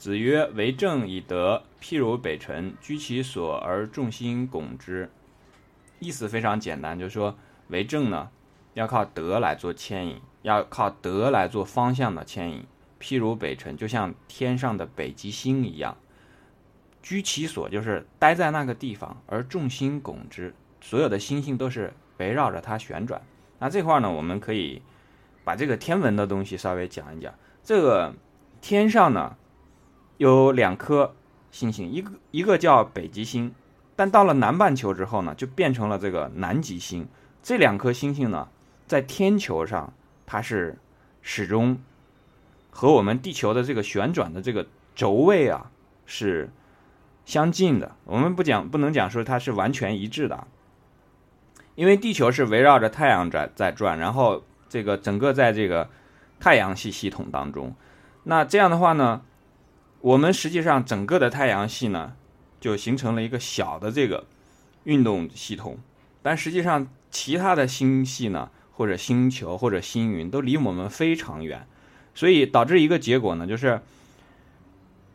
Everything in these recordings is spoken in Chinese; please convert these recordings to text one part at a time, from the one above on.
子曰：“为政以德，譬如北辰，居其所而众星拱之。”意思非常简单，就是说为政呢，要靠德来做牵引，要靠德来做方向的牵引。譬如北辰，就像天上的北极星一样，居其所就是待在那个地方，而众星拱之，所有的星星都是围绕着它旋转。那这块呢，我们可以把这个天文的东西稍微讲一讲。这个天上呢。有两颗星星，一个一个叫北极星，但到了南半球之后呢，就变成了这个南极星。这两颗星星呢，在天球上，它是始终和我们地球的这个旋转的这个轴位啊是相近的。我们不讲，不能讲说它是完全一致的，因为地球是围绕着太阳在在转，然后这个整个在这个太阳系系统当中，那这样的话呢？我们实际上整个的太阳系呢，就形成了一个小的这个运动系统，但实际上其他的星系呢，或者星球或者星云都离我们非常远，所以导致一个结果呢，就是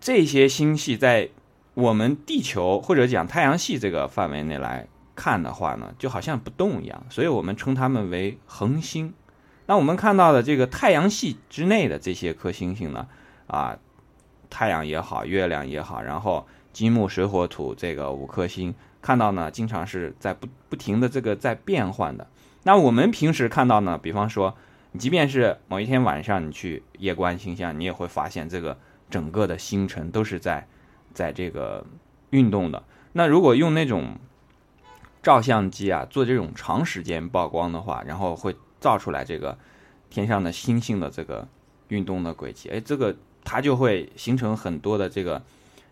这些星系在我们地球或者讲太阳系这个范围内来看的话呢，就好像不动一样，所以我们称它们为恒星。那我们看到的这个太阳系之内的这些颗星星呢，啊。太阳也好，月亮也好，然后金木水火土这个五颗星看到呢，经常是在不不停的这个在变换的。那我们平时看到呢，比方说，即便是某一天晚上你去夜观星象，你也会发现这个整个的星辰都是在在这个运动的。那如果用那种照相机啊做这种长时间曝光的话，然后会照出来这个天上的星星的这个运动的轨迹，哎，这个。它就会形成很多的这个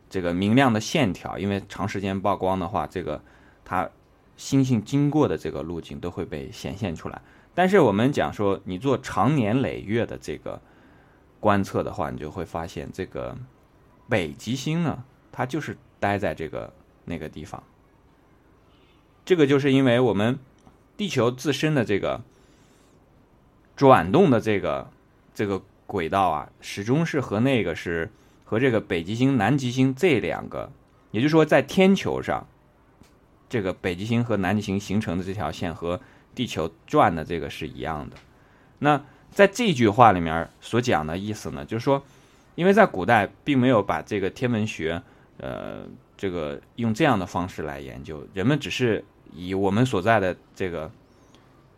这个明亮的线条，因为长时间曝光的话，这个它星星经过的这个路径都会被显现出来。但是我们讲说，你做长年累月的这个观测的话，你就会发现这个北极星呢，它就是待在这个那个地方。这个就是因为我们地球自身的这个转动的这个这个。轨道啊，始终是和那个是和这个北极星、南极星这两个，也就是说，在天球上，这个北极星和南极星形成的这条线和地球转的这个是一样的。那在这句话里面所讲的意思呢，就是说，因为在古代并没有把这个天文学，呃，这个用这样的方式来研究，人们只是以我们所在的这个。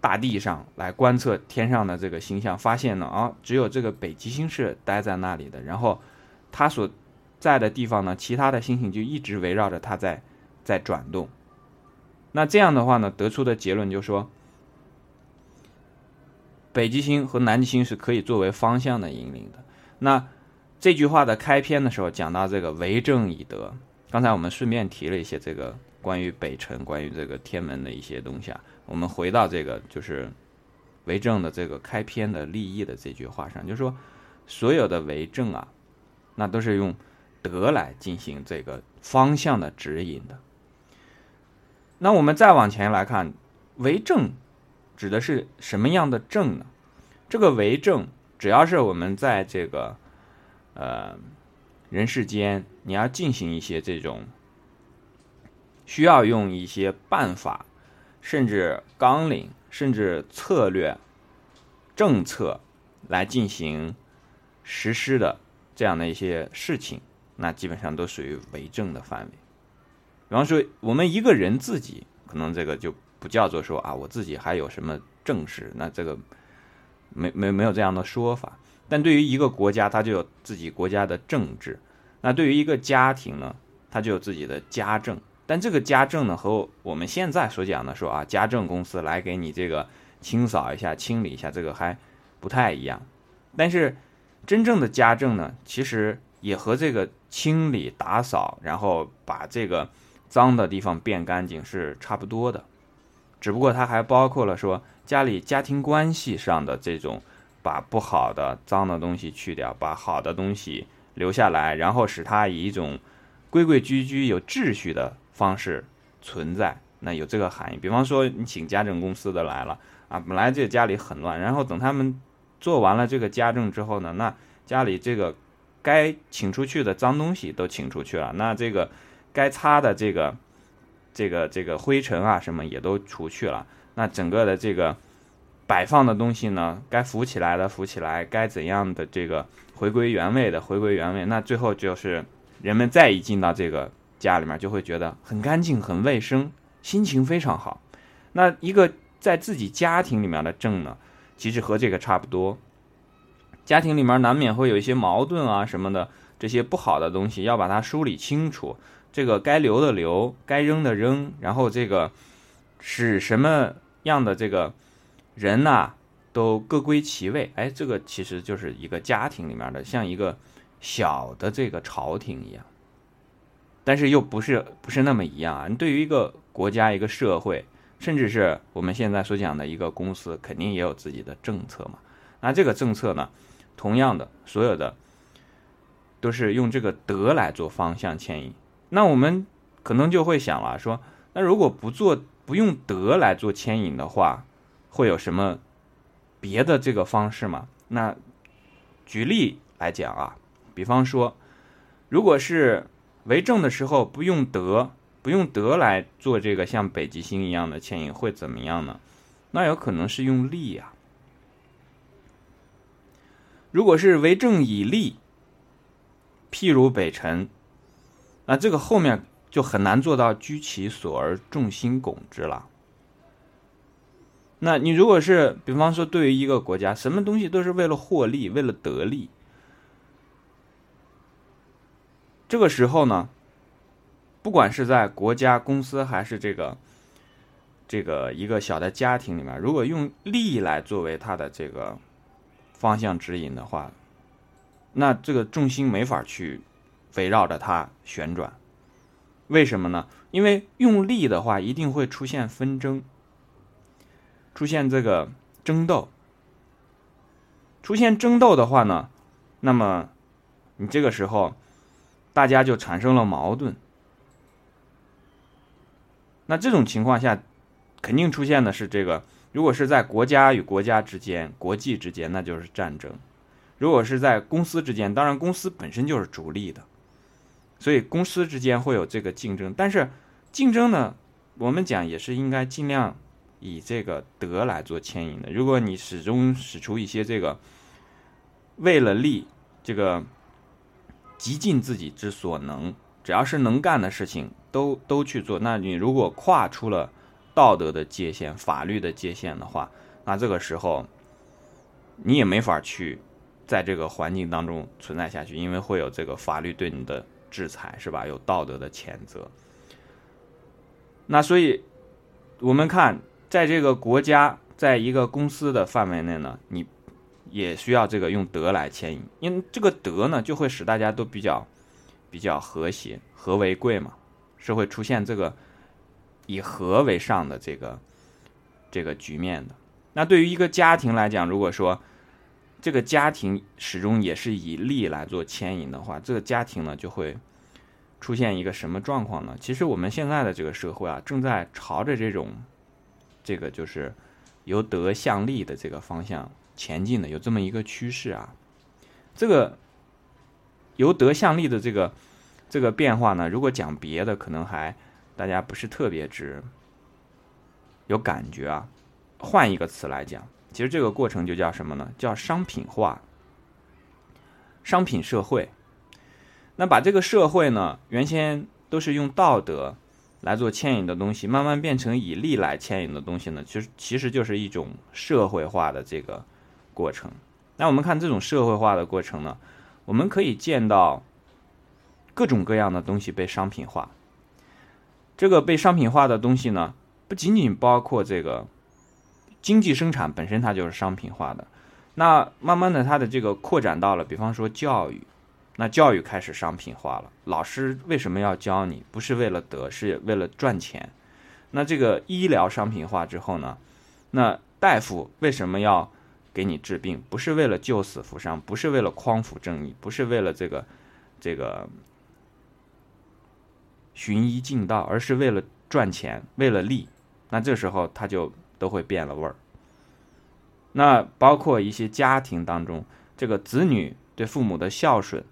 大地上来观测天上的这个星象，发现呢啊，只有这个北极星是待在那里的，然后它所在的地方呢，其他的星星就一直围绕着它在在转动。那这样的话呢，得出的结论就是说，北极星和南极星是可以作为方向的引领的。那这句话的开篇的时候讲到这个为政以德，刚才我们顺便提了一些这个关于北辰、关于这个天文的一些东西啊。我们回到这个就是为政的这个开篇的立意的这句话上，就是说，所有的为政啊，那都是用德来进行这个方向的指引的。那我们再往前来看，为政指的是什么样的政呢？这个为政，只要是我们在这个呃人世间，你要进行一些这种需要用一些办法。甚至纲领，甚至策略、政策来进行实施的这样的一些事情，那基本上都属于为政的范围。比方说，我们一个人自己，可能这个就不叫做说啊，我自己还有什么政事，那这个没没没有这样的说法。但对于一个国家，它就有自己国家的政治；那对于一个家庭呢，它就有自己的家政。但这个家政呢，和我们现在所讲的说啊，家政公司来给你这个清扫一下、清理一下，这个还不太一样。但是真正的家政呢，其实也和这个清理、打扫，然后把这个脏的地方变干净是差不多的。只不过它还包括了说家里家庭关系上的这种，把不好的、脏的东西去掉，把好的东西留下来，然后使它以一种规规矩矩、有秩序的。方式存在，那有这个含义。比方说，你请家政公司的来了啊，本来这家里很乱，然后等他们做完了这个家政之后呢，那家里这个该请出去的脏东西都请出去了，那这个该擦的这个这个这个灰尘啊什么也都除去了，那整个的这个摆放的东西呢，该浮起来的浮起来，该怎样的这个回归原位的回归原位，那最后就是人们再一进到这个家里面，就会觉得很干净、很卫生，心情非常好。那一个在自己家庭里面的正呢，其实和这个差不多。家庭里面难免会有一些矛盾啊什么的，这些不好的东西要把它梳理清楚。这个该留的留，该扔的扔，然后这个使什么样的这个人呐都各归其位。哎，这个其实就是一个家庭里面的，像一个小的这个朝廷一样，但是又不是不是那么一样啊。你对于一个国家、一个社会，甚至是我们现在所讲的一个公司，肯定也有自己的政策嘛。那这个政策呢？同样的，所有的都是用这个德来做方向牵引。那我们可能就会想了，说那如果不做不用德来做牵引的话，会有什么别的这个方式吗？那举例来讲啊，比方说，如果是为政的时候不用德，不用德来做这个像北极星一样的牵引，会怎么样呢？那有可能是用力呀。如果是为政以利，譬如北辰，那这个后面就很难做到居其所而众星拱之了。那你如果是比方说对于一个国家，什么东西都是为了获利，为了得利，这个时候呢，不管是在国家、公司还是这个这个一个小的家庭里面，如果用利来作为它的这个。方向指引的话，那这个重心没法去围绕着它旋转。为什么呢？因为用力的话，一定会出现纷争，出现这个争斗。出现争斗的话呢，那么你这个时候大家就产生了矛盾。那这种情况下，肯定出现的是这个。如果是在国家与国家之间、国际之间，那就是战争；如果是在公司之间，当然公司本身就是逐利的，所以公司之间会有这个竞争。但是竞争呢，我们讲也是应该尽量以这个德来做牵引的。如果你始终使出一些这个为了利，这个极尽自己之所能，只要是能干的事情都都去做，那你如果跨出了。道德的界限、法律的界限的话，那这个时候你也没法去在这个环境当中存在下去，因为会有这个法律对你的制裁，是吧？有道德的谴责。那所以，我们看，在这个国家，在一个公司的范围内呢，你也需要这个用德来牵引，因为这个德呢，就会使大家都比较比较和谐，和为贵嘛，是会出现这个。以和为上的这个这个局面的，那对于一个家庭来讲，如果说这个家庭始终也是以利来做牵引的话，这个家庭呢就会出现一个什么状况呢？其实我们现在的这个社会啊，正在朝着这种这个就是由德向利的这个方向前进的，有这么一个趋势啊。这个由德向利的这个这个变化呢，如果讲别的，可能还。大家不是特别之有感觉啊？换一个词来讲，其实这个过程就叫什么呢？叫商品化、商品社会。那把这个社会呢，原先都是用道德来做牵引的东西，慢慢变成以利来牵引的东西呢，其实其实就是一种社会化的这个过程。那我们看这种社会化的过程呢，我们可以见到各种各样的东西被商品化。这个被商品化的东西呢，不仅仅包括这个经济生产本身，它就是商品化的。那慢慢的，它的这个扩展到了，比方说教育，那教育开始商品化了。老师为什么要教你？不是为了得，是为了赚钱。那这个医疗商品化之后呢？那大夫为什么要给你治病？不是为了救死扶伤，不是为了匡扶正义，不是为了这个这个。寻医尽道，而是为了赚钱，为了利，那这时候他就都会变了味儿。那包括一些家庭当中，这个子女对父母的孝顺，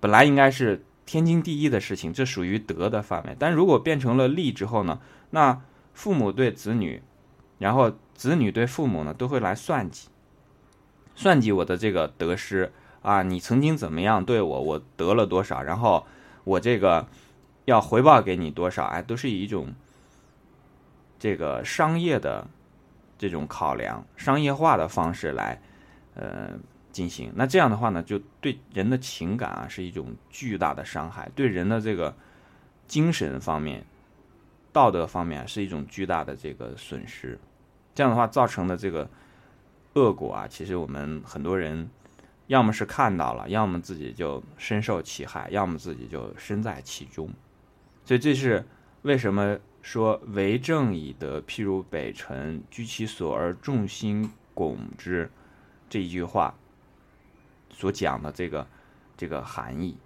本来应该是天经地义的事情，这属于德的范围。但如果变成了利之后呢，那父母对子女，然后子女对父母呢，都会来算计，算计我的这个得失啊，你曾经怎么样对我，我得了多少，然后我这个要回报给你多少，哎，都是以一种这个商业的这种考量、商业化的方式来，呃。进行那这样的话呢，就对人的情感啊是一种巨大的伤害，对人的这个精神方面、道德方面是一种巨大的这个损失。这样的话造成的这个恶果啊，其实我们很多人要么是看到了，要么自己就深受其害，要么自己就身在其中。所以这是为什么说“为政以德，譬如北辰，居其所而众星拱之”这一句话。所讲的这个这个含义。